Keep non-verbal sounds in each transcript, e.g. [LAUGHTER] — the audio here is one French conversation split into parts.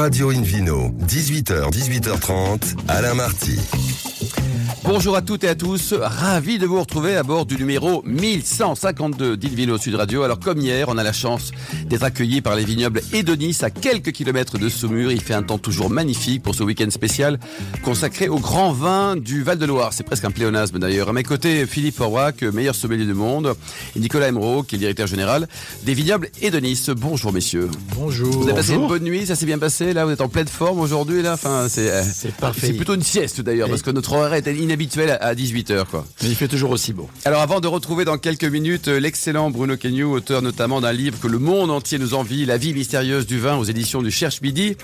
Radio Invino, 18h, 18h30, Alain Marty. Bonjour à toutes et à tous, ravi de vous retrouver à bord du numéro 1152 d'Invino Sud Radio. Alors comme hier, on a la chance d'être accueillis par les vignobles Edonis à quelques kilomètres de Saumur. Il fait un temps toujours magnifique pour ce week-end spécial consacré au grand vin du Val-de-Loire. C'est presque un pléonasme d'ailleurs. À mes côtés, Philippe Aubrac, meilleur sommelier du monde, et Nicolas Emeraude, qui est directeur général des vignobles Edonis. Bonjour messieurs. Bonjour. Vous avez passé Bonjour. une bonne nuit, ça s'est bien passé? Là, vous êtes en pleine forme aujourd'hui là? Enfin, c'est euh, C'est parfait. c'est plutôt une sieste d'ailleurs parce que notre horaire était inhabituel à 18h quoi. Mais il fait toujours aussi beau. Alors avant de retrouver dans quelques minutes euh, l'excellent Bruno Kenyu, auteur notamment d'un livre que le monde entier nous envie, La vie mystérieuse du vin aux éditions du Cherche Midi,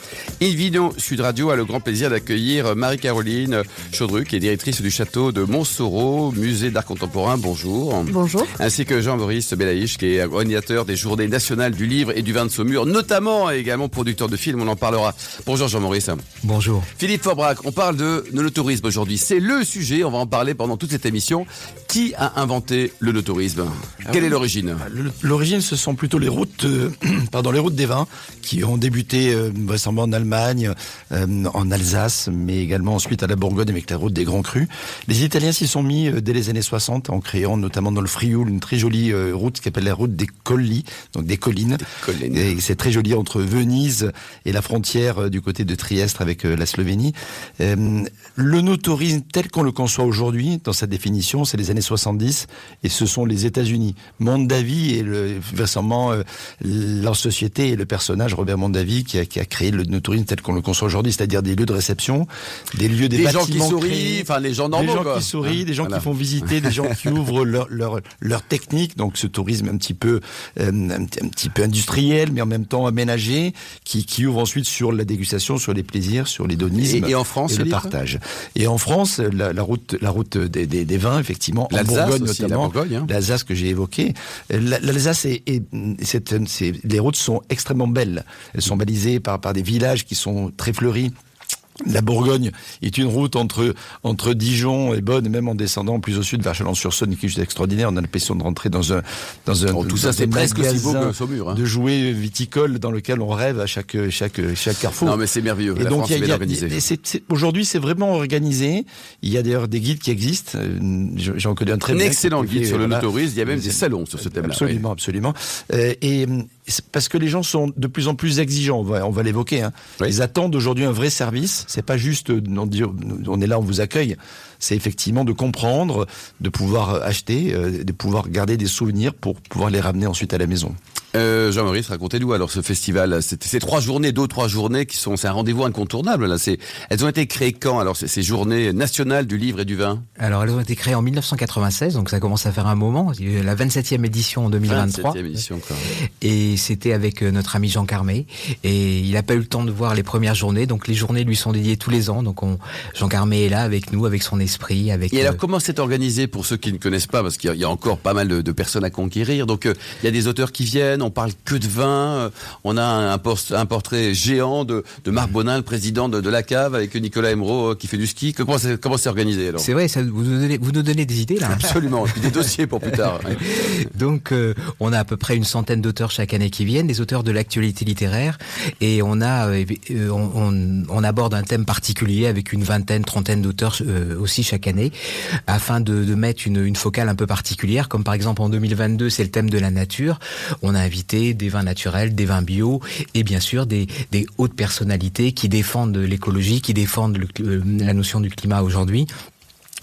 Invino Sud Radio a le grand plaisir d'accueillir euh, Marie-Caroline euh, Chaudru, qui est directrice du château de Montsoro, musée d'art contemporain. Bonjour. Bonjour. Ainsi que Jean-Maurice Belaïch, qui est organisateur des journées nationales du livre et du vin de Saumur, notamment et également producteur de films, on en parlera. Bonjour Jean-Maurice. Bonjour. Philippe Forbrac, on parle de notourisme aujourd'hui. C'est le sujet, on va en parler pendant toute cette émission. Qui a inventé le notourisme Quelle est l'origine? Le- L'origine, ce sont plutôt les routes, euh, [CLEARS THROAT] pardon, les routes des vins qui ont débuté euh, vraisemblablement en Allemagne, euh, en Alsace, mais également ensuite à la Bourgogne avec la route des Grands Crus. Les Italiens s'y sont mis dès les années 60 en créant notamment dans le Frioul une très jolie route qui s'appelle la route des Colli, donc des collines. collines. Et c'est très joli entre Venise et la frontière du côté de Trieste avec la Slovénie. Le no-tourisme tel qu'on le conçoit aujourd'hui, dans sa définition, c'est les années 70 et ce sont les États-Unis. Mondavi est le, récemment euh, leur société et le personnage Robert Mondavi qui a, qui a créé le no-tourisme tel qu'on le conçoit aujourd'hui, c'est-à-dire des lieux de réception, des lieux, des, Des gens qui sourient, créés, enfin les gens des normaux. gens quoi. qui sourient, des gens Voilà. qui font visiter, des gens qui ouvrent leur, leur, leur technique, donc ce tourisme un petit peu euh, un, petit- un petit peu industriel, mais en même temps aménagé, qui, qui ouvre ensuite sur la dégustation, sur les plaisirs, sur l'hédonisme Et- et en France, et le partage. Et en France, la, la route, la route des, des, des vins, effectivement, en L'Alsace Bourgogne aussi, la notamment, hein. l'Alsace que j'ai évoqué. La- L'Alsace est- les routes sont extrêmement belles. Elles sont balisées par, par des villages qui sont très fleuris. La Bourgogne est une route entre entre Dijon et Bonn, et même en descendant plus au sud vers Chalon-sur-Saône, qui est juste extraordinaire. On a l'impression de rentrer dans un dans un Oh, tout ça, c'est presque aussi beau que Saumur. hein. de jouets viticoles dans lequel on rêve à chaque chaque chaque carrefour. Non mais c'est merveilleux. Et la donc, aujourd'hui, c'est vraiment organisé. Il y a d'ailleurs des guides qui existent. Je- J'en connais un très Un excellent guide sur le voilà. notourisme. Il y a même des salons sur ce thème-là. Absolument, absolument. Euh, et parce que les gens sont de plus en plus exigeants. On va, l'évoquer. Hein. Oui. Ils attendent aujourd'hui un vrai service. C'est pas juste on est là, on vous accueille. C'est effectivement de comprendre, de pouvoir acheter, euh, de pouvoir garder des souvenirs pour pouvoir les ramener ensuite à la maison. Euh, Jean-Maurice, racontez-nous alors ce festival. Ces trois journées, deux trois journées qui sont, c'est un rendez-vous incontournable là. C'est, elles ont été créées quand alors ces, ces journées nationales du livre et du vin? Alors, elles ont été créées en 1996, donc ça commence à faire un moment. La 27e édition en 2023. 27e édition quoi. Et c'était avec euh, notre ami Jean Carmé. Et il n'a pas eu le temps de voir les premières journées. Donc, les journées lui sont dédiées tous les ans. Donc, on, Jean Carmé est là avec nous, avec son esprit, avec. Et alors euh, comment c'est organisé pour ceux qui ne connaissent pas? Parce qu'il y a- il y a encore pas mal de, de personnes à conquérir. Donc euh, il y a des auteurs qui viennent, on parle que de vin. euh, on a un, portrait géant de, de Marc Bonin, le président de, de la cave, avec Nicolas Emeraude euh, qui fait du ski. Comment c'est comment c'est organisé alors? C'est vrai, ça, vous, nous donnez, vous nous donnez des idées là. Absolument. Et puis des dossiers pour plus tard. [LAUGHS] Donc, euh, on a à peu près une centaine d'auteurs chaque année qui viennent, des auteurs de l'actualité littéraire, et on a, euh, euh, on, on- on aborde un thème particulier avec une vingtaine, trentaine d'auteurs euh, aussi chaque année, afin de, de mettre une, une focale un peu particulière, comme par exemple en 2022, c'est le thème de la nature. On a des vins naturels, des vins bio, et bien sûr des, hautes personnalités qui défendent l'écologie, qui défendent euh, la notion du climat aujourd'hui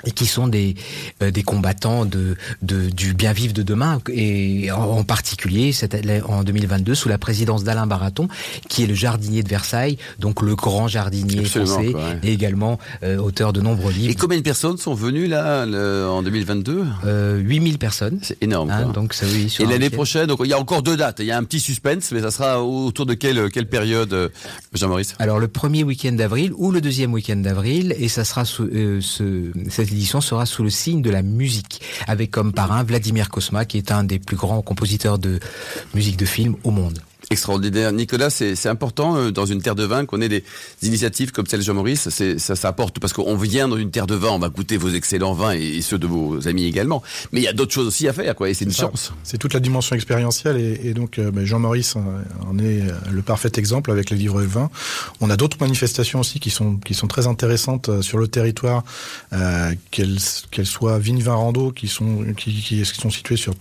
et qui sont des euh, des combattants de, de du bien vivre de demain et en, en particulier cette en 2022 sous la présidence d'Alain Baraton qui est le jardinier de Versailles donc le grand jardinier Absolument, français quoi, ouais. et également euh, auteur de nombreux Et livres combien de personnes sont venues là le- en 2022 euh, 8000 personnes C'est énorme. hein, quoi. donc ça oui sur Et l'année prochaine, donc il y a encore deux dates. Il y a un petit suspense, mais ça sera autour de quelle, quelle période, euh, Jean-Maurice? Alors le premier week-end d'avril ou le deuxième week-end d'avril et ça sera sous, euh, ce, cette édition sera sous le signe de la musique avec comme parrain Vladimir Kosma qui est un des plus grands compositeurs de musique de film au monde. Extraordinaire. Nicolas, c'est important euh, dans une terre de vin qu'on ait des initiatives comme celle de Jean-Maurice. Ça, ça apporte parce qu'on vient dans une terre de vin, on va goûter vos excellents vins et, ceux de vos amis également. Mais il y a d'autres choses aussi à faire, quoi. Et c'est une chance. C'est toute la dimension expérientielle et, donc euh, ben, Jean-Maurice en est euh, le parfait exemple avec les livres de vin. On a d'autres manifestations aussi qui sont qui sont très intéressantes sur le territoire, qu'elles qu'elles soient vignes vin rando qui sont qui, qui sont situées sur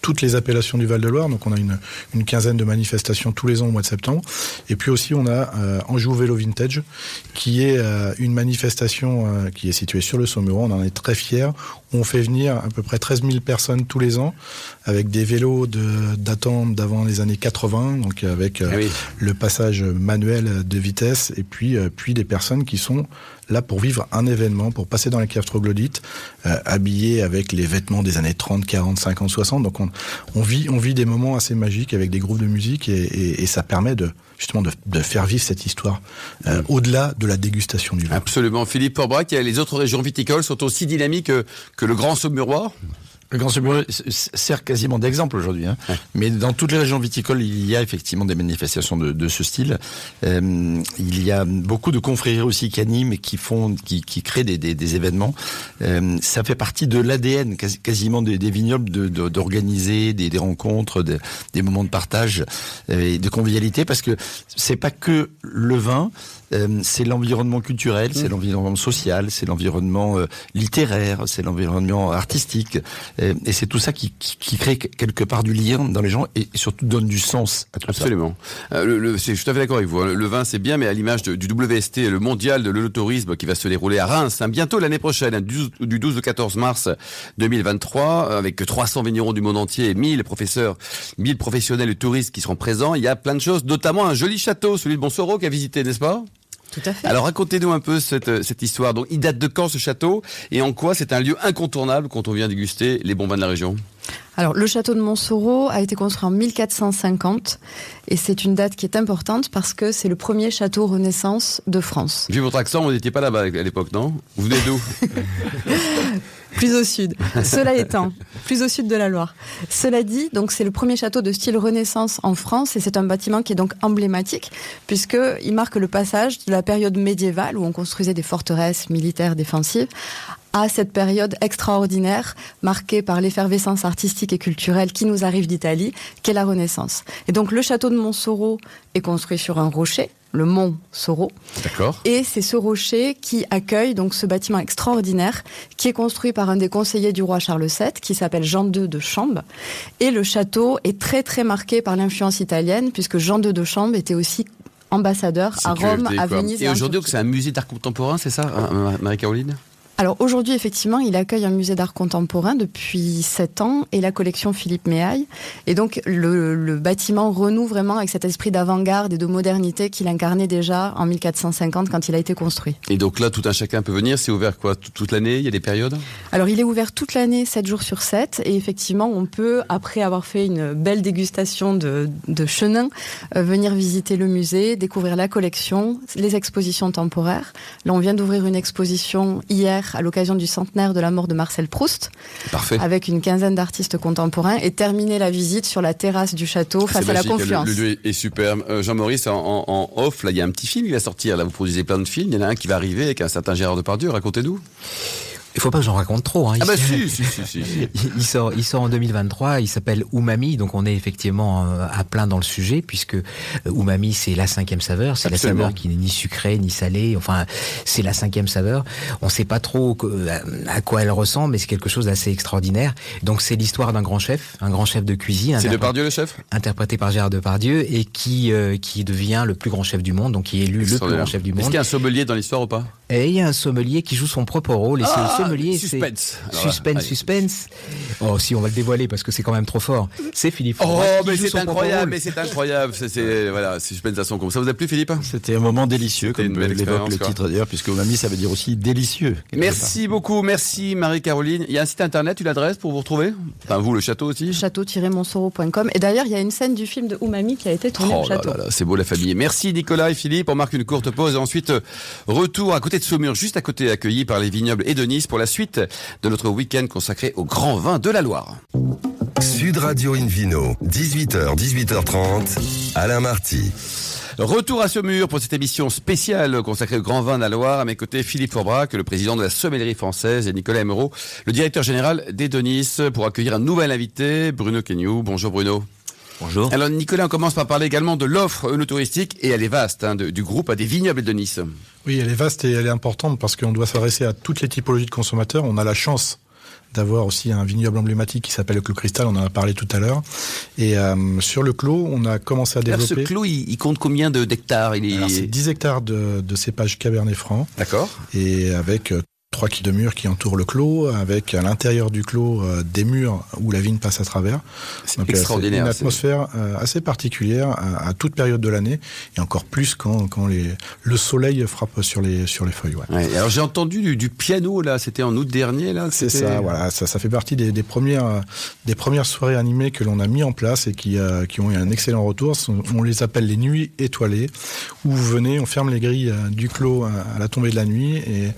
toutes les appellations du Val-de-Loire. Donc on a une, quinzaine de manifestations tous les ans au mois de septembre. Et puis aussi on a euh, Anjou Vélo Vintage, qui est euh, une manifestation euh, qui est située sur le Saumuron. On en est très fiers. On fait venir à peu près 13 000 personnes tous les ans avec des vélos d'attente d'avant les années 80, donc avec euh, le passage manuel de vitesse et puis, puis des personnes qui sont là pour vivre un événement, pour passer dans les caves troglodytes, euh, habillés avec les vêtements des années 30, 40, 50, 60. Donc on, on, vit, on vit des moments assez magiques avec des groupes de musique et, et, et ça permet de justement de, faire vivre cette histoire euh, au-delà de la dégustation du vin. Absolument. Philippe Porbrac, les autres régions viticoles sont aussi dynamiques que, que le Grand Saumurois le Grand Saumurois sert quasiment d'exemple aujourd'hui, hein. mais dans toutes les régions viticoles, il y a effectivement des manifestations de, de ce style. Euh, il y a beaucoup de confréries aussi qui animent et qui font, qui, qui créent des, des, des événements. Euh, ça fait partie de l'ADN quasiment des, des vignobles d'organiser de, des, des, rencontres, des moments de partage euh, et de convivialité, parce que c'est pas que le vin. Euh, c'est l'environnement culturel, c'est mmh. l'environnement social, c'est l'environnement euh, littéraire, c'est l'environnement artistique, euh, et c'est tout ça qui, crée quelque part du lien dans les gens et surtout donne du sens à tout Absolument. ça. Absolument. je suis tout à fait d'accord avec vous. Hein. Le vin, c'est bien, mais à l'image du WST, le mondial de l'autorisme qui va se dérouler à Reims, hein, bientôt l'année prochaine, hein, du, 12 au 14 mars 2023, avec 300 vignerons du monde entier et 1000 professeurs, 1000 professionnels et touristes qui seront présents. Il y a plein de choses, notamment un joli château, celui de Bonsoreau, qui a visité, n'est-ce pas? Alors racontez-nous un peu cette, euh, cette histoire. Donc il date de quand ce château? Et en quoi c'est un lieu incontournable quand on vient déguster les bons vins de la région? Alors, le château de Montsoreau a été construit en 1450 et c'est une date qui est importante parce que c'est le premier château Renaissance de France. Vu votre accent, vous n'étiez pas là-bas à l'époque, non? Vous venez d'où? [LAUGHS] Plus au sud. Cela étant, plus au sud de la Loire. Cela dit, donc c'est le premier château de style Renaissance en France et c'est un bâtiment qui est donc emblématique puisque il marque le passage de la période médiévale où on construisait des forteresses militaires défensives à cette période extraordinaire marquée par l'effervescence artistique et culturelle qui nous arrive d'Italie, qu'est la Renaissance. Et donc le château de Montsoro est construit sur un rocher, le mont Soro. D'accord. Et c'est ce rocher qui accueille donc ce bâtiment extraordinaire qui est construit par un des conseillers du roi Charles VII qui s'appelle Jean II de Chambes. Et le château est très très marqué par l'influence italienne puisque Jean II de Chambes était aussi ambassadeur à Rome, à Venise. Et, et aujourd'hui, c'est un musée d'art contemporain, c'est ça, Marie-Caroline? Alors aujourd'hui, effectivement, il accueille un musée d'art contemporain depuis sept ans et la collection Philippe Méaille. Et donc le, bâtiment renoue vraiment avec cet esprit d'avant-garde et de modernité qu'il incarnait déjà en 1450 quand il a été construit. Et donc là, tout un chacun peut venir. C'est ouvert quoi? Toute l'année? Il y a des périodes? Alors il est ouvert toute l'année, 7 jours sur 7. Et effectivement, on peut, après avoir fait une belle dégustation de, de chenin, euh, venir visiter le musée, découvrir la collection, les expositions temporaires. Là, on vient d'ouvrir une exposition hier à l'occasion du centenaire de la mort de Marcel Proust. Parfait. Avec une quinzaine d'artistes contemporains et terminer la visite sur la terrasse du château face à la confiance. Le, lieu est superbe. Euh, Jean-Maurice, en, en, off, là, il y a un petit film qui va sortir. Là, vous produisez plein de films. Il y en a un qui va arriver avec un certain Gérard Depardieu. Racontez-nous. Il faut pas que j'en raconte trop. Hein. Ah bah si, si, si, si, [LAUGHS] il sort, il sort en 2023. Il s'appelle Umami, donc on est effectivement euh, à plein dans le sujet puisque euh, Umami c'est la cinquième saveur, c'est la saveur qui n'est ni sucrée ni salée. Enfin, c'est la cinquième saveur. On sait pas trop euh, à quoi elle ressemble, mais c'est quelque chose d'assez extraordinaire. Donc c'est l'histoire d'un grand chef, un grand chef de cuisine. C'est Depardieu le chef? Interprété par Gérard Depardieu et qui qui devient le plus grand chef du monde, donc qui est élu le plus grand chef du monde. Est-ce qu'il y a un sommelier dans l'histoire ou pas? Et il y a un sommelier qui joue son propre rôle et ah sommelier, suspense. suspense, suspense. Oh, si on va le dévoiler parce que c'est quand même trop fort. C'est Philippe. Oh, mais c'est incroyable, mais c'est incroyable. C'est voilà, suspense à son compte. Ça vous a plu, Philippe? C'était un moment délicieux, comme l'évoque le titre d'ailleurs, puisque mamie, ça veut dire aussi délicieux. Merci beaucoup, merci Marie-Caroline. Il y a un site internet, une adresse pour vous retrouver? Enfin, vous, le château aussi? Château-monsoro.com. Et d'ailleurs, il y a une scène du film de Umami qui a été tournée oh au château. C'est beau la famille. Merci Nicolas et Philippe. On marque une courte pause et ensuite euh, retour à côté de Saumur, juste à côté, accueilli par les vignobles et de Nice pour la suite de notre week-end consacré au grand vin de la Loire. Sud Radio Invino, 18h, 18h30, Alain Marty. Retour à Saumur pour cette émission spéciale consacrée au grand vin de la Loire. À mes côtés, Philippe Forbrac, le président de la sommellerie française, et Nicolas Emereau, le directeur général des Denis, pour accueillir un nouvel invité, Bruno Kenyou. Bonjour Bruno. Bonjour. Alors Nicolas, on commence par parler également de l'offre touristique et elle est vaste hein, de- du groupe à des vignobles de Nice. Oui, elle est vaste et elle est importante parce qu'on doit s'adresser à toutes les typologies de consommateurs. On a la chance d'avoir aussi un vignoble emblématique qui s'appelle le Clos Cristal, on en a parlé tout à l'heure. Et euh, sur le Clos, on a commencé à Alors, ce développer... clos, il, il compte combien de- d'hectares? Il est... Alors, c'est 10 hectares de, de cépage Cabernet Franc D'accord. et avec euh, trois quilles de murs qui entourent le clos, avec à l'intérieur du clos euh, des murs où la vigne passe à travers. C'est euh, extraordinaire. C'est une atmosphère euh, assez particulière à, à toute période de l'année et encore plus quand, quand les, le soleil frappe sur les, sur les feuilles. Ouais. Ouais, alors j'ai entendu du, du piano là, c'était en août dernier là. C'est ça, voilà, ça, ça fait partie des, des premières, des premières soirées animées que l'on a mis en place et qui, euh, qui ont eu un excellent retour. On les appelle les nuits étoilées, où vous venez, on ferme les grilles du clos à la tombée de la nuit et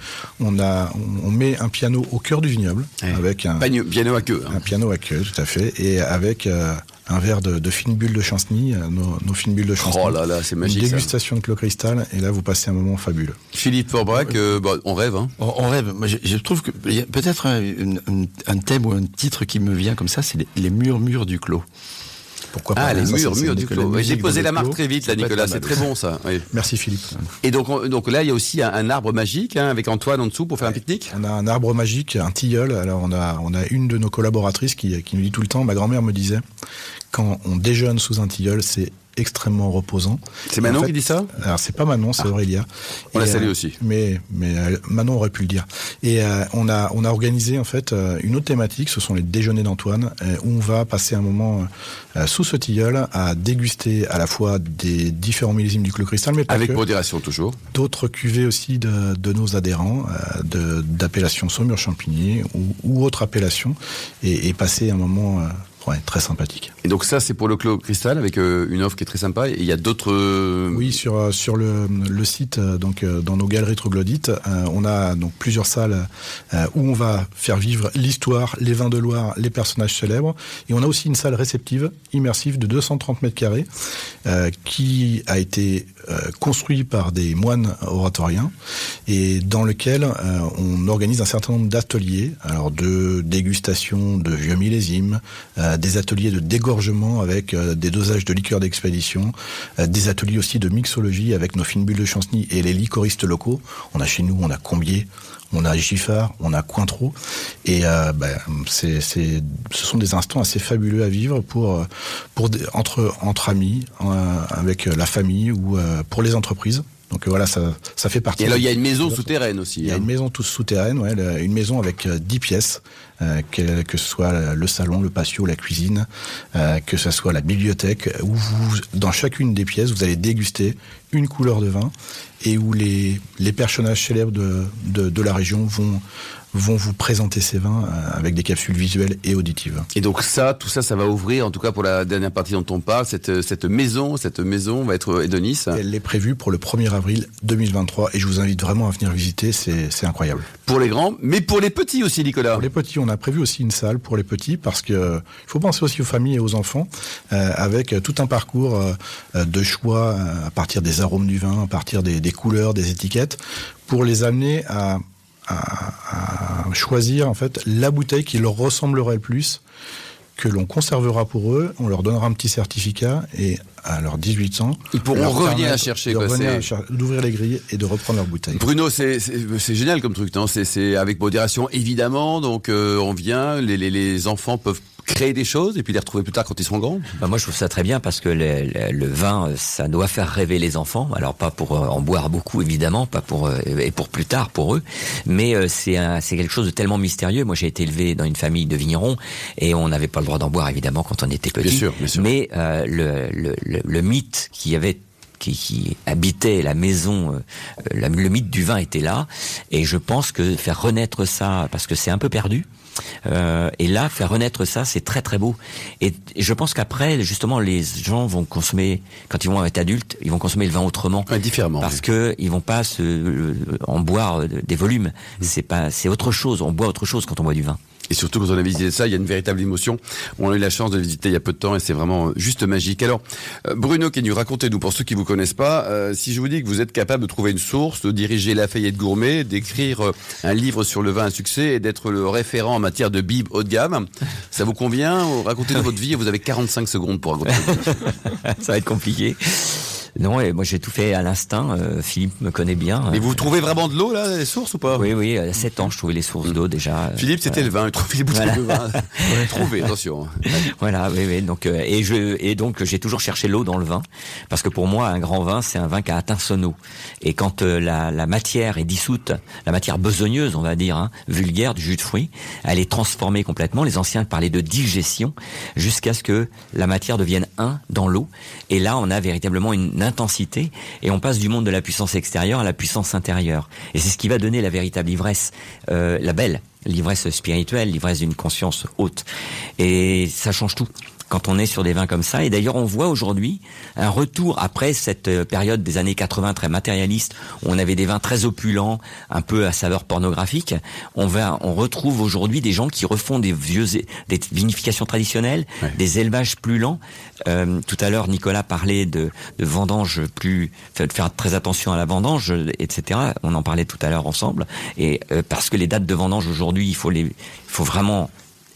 on a, on, on met un piano au cœur du vignoble Ouais. avec un, Piano, piano à queue. hein. un piano à queue, tout à fait, et avec euh, un verre de, de fines bulles de chanceny, euh, nos, nos fines bulles de chanceny. Oh là là, c'est Une magique. ça. dégustation de clos cristal, et là vous passez un moment fabuleux. Philippe Forbrac, euh, bon, on rêve. Hein. On, on rêve. Moi, je, je trouve que il y a peut-être un, une- une- un thème ou un titre qui me vient comme ça, c'est les, les murmures du clos. Pourquoi Ah, pas les Ça, murs, murs du clos. J'ai posé la marque très vite là, Nicolas. C'est très bon ça. oui. Merci Philippe. Et donc, on- donc là, il y a aussi un, un arbre magique hein, avec Antoine en dessous pour faire un pique-nique. On a un arbre magique, un tilleul. Alors on a, on a une de nos collaboratrices qui, qui nous dit tout le temps, ma grand-mère me disait, quand on déjeune sous un tilleul, c'est extrêmement reposant. C'est Manon En fait, qui dit ça Alors c'est pas Manon, c'est Aurélia. On la salue euh, aussi. Mais, mais euh, Manon aurait pu le dire. Et euh, on, a, on a organisé en fait euh, une autre thématique, ce sont les déjeuners d'Antoine, où on va passer un moment sous ce tilleul à déguster à la fois des différents millésimes du Clos Cristal, mais pas Avec que modération toujours. d'autres cuvées aussi de, de nos adhérents, de- d'appellation Saumur Champigny ou, ou autre appellation, et, et passer un moment ouais, très sympathique. Et donc ça, c'est pour le Clos Cristal avec euh, une offre qui est très sympa. Et il y a d'autres. euh, Oui, sur euh, sur le, le site, donc dans nos galeries troglodytes, euh, on a donc plusieurs salles euh, où on va faire vivre l'histoire, les vins de Loire, les personnages célèbres, et on a aussi une salle réceptive immersive de 230 mètres carrés qui a été construite par des moines oratoriens et dans lequel on organise un certain nombre d'ateliers, alors de dégustation de vieux millésimes, euh, des ateliers de dégorgement avec euh, des dosages de liqueurs d'expédition, euh, des ateliers aussi de mixologie avec nos fines bulles de chanceny et les licoristes locaux. On a chez nous, on a Combier, on a Giffard, on a Cointreau, et euh, ben, ce sont des instants assez fabuleux à vivre euh, entre, amis, euh, avec la famille ou euh, pour les entreprises. Donc euh, voilà, ça, ça fait partie. Et alors, il y a une maison souterraine aussi. il y a hein. une maison toute souterraine, ouais, le- une maison avec euh, 10 pièces, euh, que, que ce soit le salon, le patio, la cuisine, euh, que ce soit la bibliothèque, où vous, dans chacune des pièces, vous allez déguster une couleur de vin et où les, les personnages célèbres de, de, de la région vont, vont vous présenter ces vins euh, avec des capsules visuelles et auditives. Et donc ça, tout ça, ça va ouvrir, en tout cas pour la dernière partie dont on parle, cette, cette maison, cette maison va être Edonis. Elle est prévue pour le 1er avril 2023 et je vous invite vraiment à venir visiter, c'est c'est incroyable. Pour les grands, mais pour les petits aussi, Nicolas. Pour les petits, on a prévu aussi une salle pour les petits parce que euh, il faut penser aussi aux familles et aux enfants euh, avec euh, tout un parcours euh, euh, de choix euh, à partir des arômes du vin, à partir des, des couleurs, des étiquettes, pour les amener à, à- à choisir en fait la bouteille qui leur ressemblerait le plus que l'on conservera pour eux, on leur donnera un petit certificat et à leurs 18 ans, Ils pourront revenir à chercher, d'ouvrir les grilles et de reprendre leur bouteille. Bruno, c'est génial comme truc, c'est avec modération évidemment. Donc euh, on vient, les, les, les enfants peuvent créer des choses et puis les retrouver plus tard quand ils seront grands. Bah, moi, je trouve ça très bien parce que le, le- le vin, euh, ça doit faire rêver les enfants. Alors pas pour euh, en boire beaucoup, évidemment, pas pour euh, et pour plus tard pour eux, mais euh, c'est c'est quelque chose de tellement mystérieux. Moi, j'ai été élevé dans une famille de vignerons et on n'avait pas le droit d'en boire, évidemment, quand on était petit. Bien sûr, bien sûr. Mais euh, le, le, le, mythe qui y avait qui, qui habitait la maison, euh, la- le mythe du vin était là, et je pense que faire renaître ça, parce que c'est un peu perdu, euh, et là, faire renaître ça, c'est très très beau. Et, je pense qu'après, justement, les gens vont consommer, quand ils vont être adultes, ils vont consommer le vin autrement. Ouais, différemment. Parce que ils vont pas se, euh, en boire euh, des volumes. C'est pas, c'est autre chose. On boit autre chose quand on boit du vin. Et surtout quand on a visité ça, il y a une véritable émotion. On a eu la chance de visiter il y a peu de temps et c'est vraiment juste magique. Alors, euh, Bruno Kenyu, racontez-nous, pour ceux qui vous connaissent pas, euh, si je vous dis que vous êtes capable de trouver une source, de diriger Lafayette Gourmet, d'écrire euh, un livre sur le vin à succès et d'être le référent en matière de bib haut de gamme, ça vous convient? Racontez-nous votre vie et vous avez 45 secondes pour raconter. [LAUGHS] ça va être compliqué. Non, et moi j'ai tout fait à l'instinct. Euh, Philippe me connaît bien. Mais vous trouvez vraiment de l'eau là, les sources ou pas? Oui, oui. À 7 ans, je trouvais les sources d'eau déjà. Euh, Philippe, c'était le vin. Il trouvait les bouteilles de vin. [LAUGHS] Trouvé, attention. Voilà, oui, oui. Donc euh, et je et donc j'ai toujours cherché l'eau dans le vin parce que pour moi un grand vin c'est un vin qui a atteint son eau. Et quand la, la, matière est dissoute, la matière besogneuse, on va dire, hein, vulgaire du jus de fruits, elle est transformée complètement. Les anciens parlaient de digestion jusqu'à ce que la matière devienne un dans l'eau. Et là, on a véritablement une intensité et on passe du monde de la puissance extérieure à la puissance intérieure. Et c'est ce qui va donner la véritable ivresse, euh, la belle, l'ivresse spirituelle, l'ivresse d'une conscience haute. Et ça change tout quand on est sur des vins comme ça. Et d'ailleurs, on voit aujourd'hui un retour après cette euh, période des années 80 très matérialiste, où on avait des vins très opulents, un peu à saveur pornographique. On va, on retrouve aujourd'hui des gens qui refont des vieux, des vinifications traditionnelles, des élevages plus lents. Euh, tout à l'heure, Nicolas parlait de, de vendange plus, de faire très attention à la vendange, etc. On en parlait tout à l'heure ensemble. Et euh, parce que les dates de vendange aujourd'hui, il faut les, il faut vraiment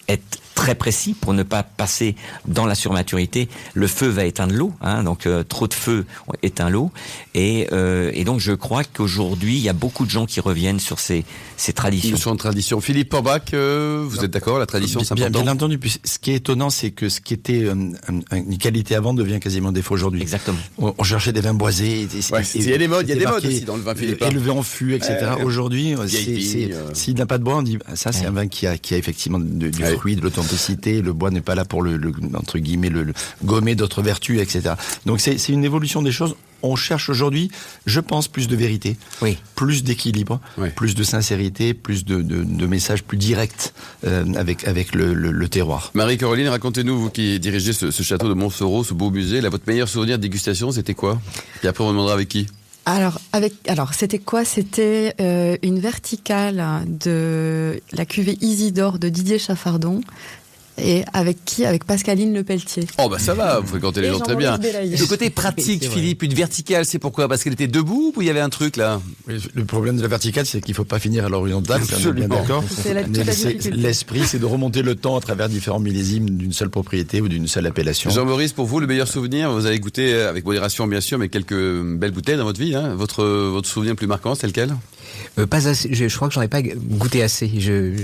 être très précis pour ne pas passer dans la surmaturité. Le feu va éteindre l'eau, hein, donc euh, trop de feu éteint l'eau. Et, euh, et, donc je crois qu'aujourd'hui, il y a beaucoup de gens qui reviennent sur ces, ces traditions. Sur une tradition. Philippe Porbach, euh, vous êtes d'accord La tradition, c'est important Bien entendu. ce qui est étonnant, c'est que ce qui était une qualité avant devient quasiment défaut aujourd'hui. Exactement. On, cherchait des vins boisés. il y a des modes, il y a des modes aussi dans le vin Philippe. Élevé en fût, etc. aujourd'hui, s'il n'a pas de bois, on dit ça, c'est un vin qui a, qui a effectivement du, fruit, de l'automne le bois n'est pas là pour le, entre guillemets le, gommer d'autres vertus, etc. Donc c'est une évolution des choses on cherche aujourd'hui, je pense, plus de vérité, oui. plus d'équilibre, plus de sincérité, plus de, messages plus directs euh, avec, avec le, terroir. Marie-Caroline, racontez-nous, vous qui dirigez ce, château de Montsoreau, ce beau musée, là, votre meilleur souvenir de dégustation, c'était quoi? Et après, on demandera avec qui? Alors, avec, alors c'était quoi? C'était euh, une verticale de la cuvée Isidore de Didier Chaffardon. Et avec qui Avec Pascaline Le Pelletier. Oh bah ça va, vous fréquentez les gens très bien. Le côté pratique, [LAUGHS] Philippe, une verticale, c'est pourquoi? Parce qu'elle était debout ou il y avait un truc là? Le problème de la verticale, c'est qu'il ne faut pas finir à l'horizontale, c'est bien d'accord. L'esprit, c'est de remonter le temps à travers différents millésimes d'une seule propriété ou d'une seule appellation. Jean-Maurice, pour vous, le meilleur souvenir, vous avez goûté, avec modération bien sûr, mais quelques belles bouteilles dans votre vie. Hein. Votre, votre souvenir le plus marquant, c'est lequel? Euh, pas assez. Je, crois que j'en ai pas goûté assez.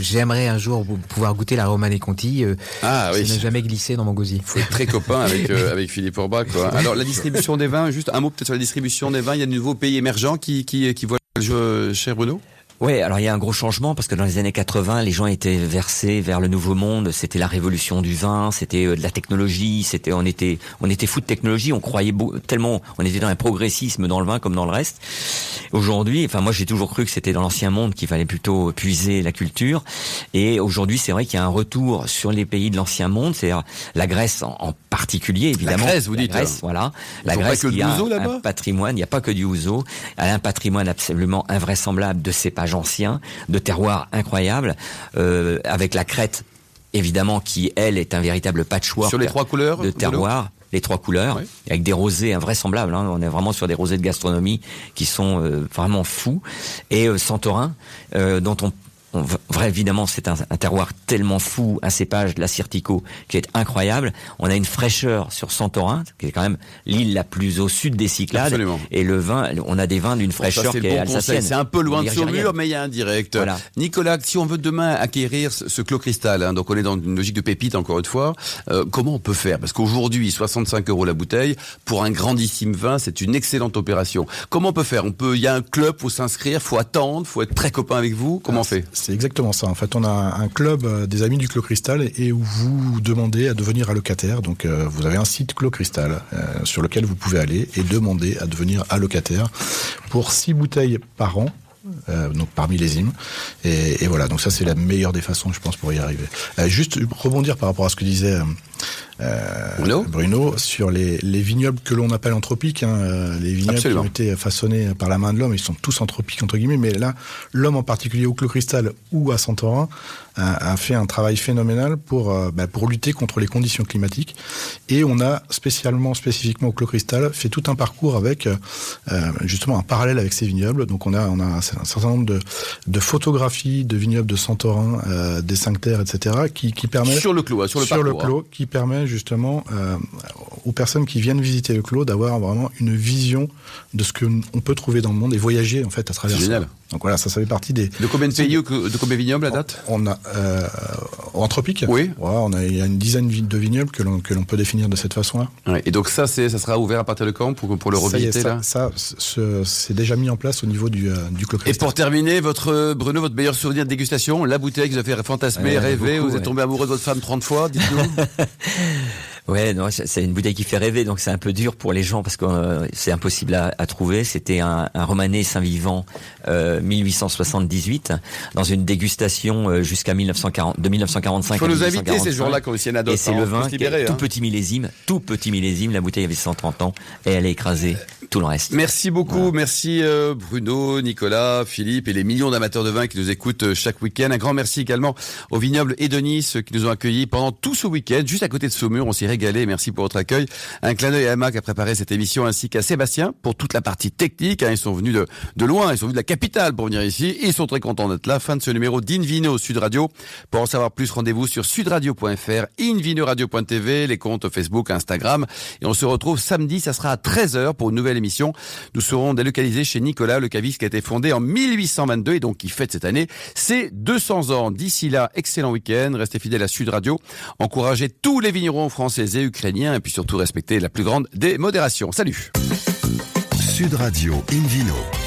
J'aimerais un jour pouvoir goûter la Romane Conti. Euh, ah oui. Ça n'a jamais glissé dans mon gosier. Faut être très copain avec euh, [LAUGHS] avec Philippe Orbach. Alors la distribution des vins, juste un mot peut-être sur la distribution des vins. Il y a de nouveaux pays émergents qui qui qui voient le jeu, cher Bruno? Oui, alors il y a un gros changement parce que dans les années 80, les gens étaient versés vers le nouveau monde. C'était la révolution du vin, c'était euh, de la technologie, c'était on était on était fou de technologie. On croyait tellement, on était dans un progressisme dans le vin comme dans le reste. Aujourd'hui, enfin moi j'ai toujours cru que c'était dans l'ancien monde qu'il fallait plutôt puiser la culture. Et aujourd'hui, c'est vrai qu'il y a un retour sur les pays de l'ancien monde, c'est-à-dire la Grèce en, particulier évidemment. La Grèce, vous dites. La Grèce, voilà. La Grèce qui a un, patrimoine. Il n'y a pas que du ouzo. Elle a un patrimoine absolument invraisemblable de ses ancien, de terroirs incroyables, euh, avec la crête évidemment qui elle est un véritable patchwork sur les trois couleurs de terroir les trois couleurs avec des rosés invraisemblables hein. on est vraiment sur des rosés de gastronomie qui sont euh, vraiment fous. Et euh, Santorin dont on vrai, évidemment, c'est un, terroir tellement fou, un cépage, la Cirtico, qui est incroyable. On a une fraîcheur sur Santorin, qui est quand même l'île la plus au sud des Cyclades. Et le vin, on a des vins d'une fraîcheur qui est alsacienne. C'est un peu loin de Saumur, mais il y a un direct. Nicolas, si on veut demain acquérir ce, clos cristal, hein, donc on est dans une logique de pépite encore une fois, euh, comment on peut faire? Parce qu'aujourd'hui, 65 euros la bouteille, pour un grandissime vin, c'est une excellente opération. Comment on peut faire? On peut, il y a un club, faut s'inscrire, faut attendre, faut être très copain avec vous. Comment on fait? C'est exactement ça. En fait, on a un club euh, des amis du Clos Cristal et où vous demandez à devenir allocataire. Donc, euh, vous avez un site Clos Cristal euh, sur lequel vous pouvez aller et demander à devenir allocataire pour six bouteilles par an. donc par millésime et, et voilà donc ça c'est la meilleure des façons je pense pour y arriver juste rebondir par rapport à ce que disait euh, Bruno. sur les, les vignobles que l'on appelle anthropiques, hein, euh, les vignobles qui ont été façonnés par la main de l'homme, ils sont tous anthropiques entre guillemets, mais là, l'homme en particulier au Clos Cristal ou à Santorin a, a fait un travail phénoménal pour euh, bah, pour lutter contre les conditions climatiques, et on a spécialement, spécifiquement au Clos Cristal, fait tout un parcours avec euh, justement un parallèle avec ces vignobles. Donc on a on a un certain nombre de, de photographies de vignobles de Santorin, des cinq terres, etc., qui, qui permet sur le clos, hein, sur le sur parcours, le clos, qui permet justement euh, aux personnes qui viennent visiter le clos d'avoir vraiment une vision de ce que on peut trouver dans le monde et voyager en fait à travers ça. Donc voilà, ça, ça fait partie des. De combien de pays ou de combien de vignobles à date? On a euh, en tropique. Oui. Ouais, on a il y a une dizaine de vignobles que l'on que l'on peut définir de cette façon-là. Ouais, et donc ça c'est ça sera ouvert à partir de quand pour pour le revisiter ça, là? Ça, c'est déjà mis en place au niveau du euh, du. Et pour terminer, votre Bruno, votre meilleur souvenir de dégustation, la bouteille que vous avez fait fantasmer, ouais, rêver, beaucoup, vous êtes tombé amoureux de votre femme 30 fois, dites-nous. [LAUGHS] Ouais, non, c'est une bouteille qui fait rêver, donc c'est un peu dur pour les gens parce que euh, c'est impossible à, à trouver. C'était un, un Romanée Saint-Vivant euh, 1878 dans une dégustation euh, jusqu'à 1940, de 1945. Il faut nous inviter ces jours-là quand il y en a d'autres. Et c'est le hein, vin, libérer, tout hein. petit millésime, tout petit millésime. La bouteille avait 130 ans et elle a écrasé tout le reste. Merci beaucoup, voilà. merci euh, Bruno, Nicolas, Philippe et les millions d'amateurs de vin qui nous écoutent euh, chaque week-end. Un grand merci également au vignoble Edonis qui nous ont accueillis pendant tout ce week-end, juste à côté de Saumur. On s'y régalé. Merci pour votre accueil. Un clin d'œil à Emma qui a préparé cette émission ainsi qu'à Sébastien pour toute la partie technique. Hein, ils sont venus de, de loin, ils sont venus de la capitale pour venir ici. Ils sont très contents d'être là. Fin de ce numéro d'Invino Sud Radio. Pour en savoir plus, rendez-vous sur sudradio.fr, invinoradio.tv, les comptes Facebook, Instagram. Et on se retrouve samedi, ça sera à 13h pour une nouvelle émission. Nous serons délocalisés chez Nicolas, le caviste qui a été fondé en 1822 et donc qui fête cette année ses 200 ans. D'ici là, excellent week-end. Restez fidèles à Sud Radio. Encouragez tous les vignerons français et ukrainiens et puis surtout respectez la plus grande des modérations. Salut Sud Radio Invino.